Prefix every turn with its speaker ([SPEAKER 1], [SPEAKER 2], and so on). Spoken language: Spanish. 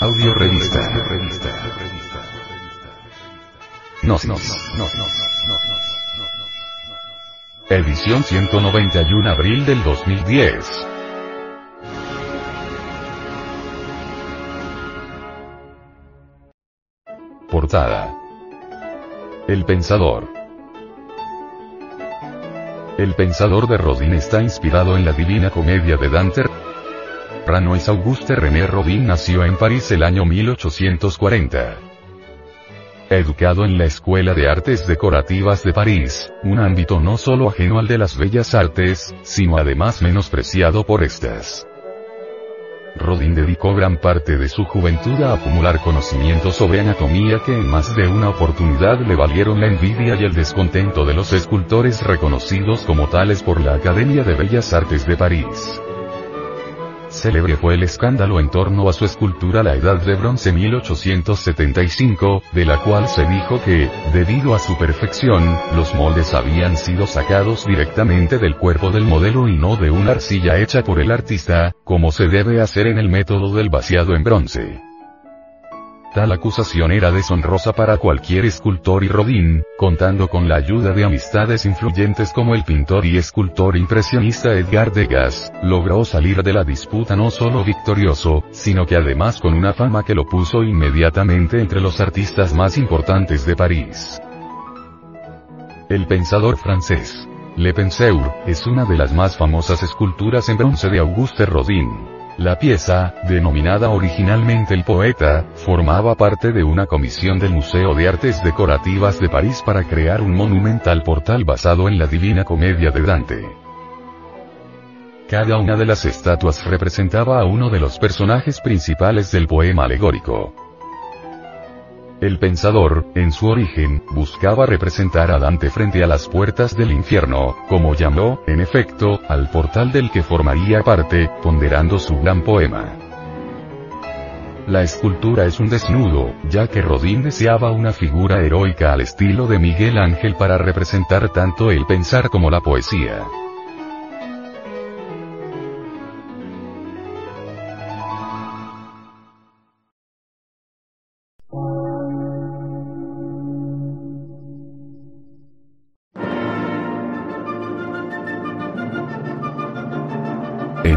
[SPEAKER 1] Audio revista. Gnosis. Edición 191 abril del 2010. Portada. El Pensador. El Pensador de Rodin está inspirado en la Divina Comedia de Dante. Ranois Auguste René Rodin nació en París el año 1840. Educado en la Escuela de Artes Decorativas de París, un ámbito no solo ajeno al de las bellas artes, sino además menospreciado por estas. Rodin dedicó gran parte de su juventud a acumular conocimientos sobre anatomía que en más de una oportunidad le valieron la envidia y el descontento de los escultores reconocidos como tales por la Academia de Bellas Artes de París. Célebre fue el escándalo en torno a su escultura La Edad de Bronce 1875, de la cual se dijo que, debido a su perfección, los moldes habían sido sacados directamente del cuerpo del modelo y no de una arcilla hecha por el artista, como se debe hacer en el método del vaciado en bronce. Tal acusación era deshonrosa para cualquier escultor y Rodin, contando con la ayuda de amistades influyentes como el pintor y escultor impresionista Edgar Degas, logró salir de la disputa no solo victorioso, sino que además con una fama que lo puso inmediatamente entre los artistas más importantes de París. El pensador francés. Le Penseur, es una de las más famosas esculturas en bronce de Auguste Rodin. La pieza, denominada originalmente El Poeta, formaba parte de una comisión del Museo de Artes Decorativas de París para crear un monumental portal basado en la Divina Comedia de Dante. Cada una de las estatuas representaba a uno de los personajes principales del poema alegórico. El pensador, en su origen, buscaba representar a Dante frente a las puertas del infierno, como llamó, en efecto, al portal del que formaría parte, ponderando su gran poema. La escultura es un desnudo, ya que Rodin deseaba una figura heroica al estilo de Miguel Ángel para representar tanto el pensar como la poesía.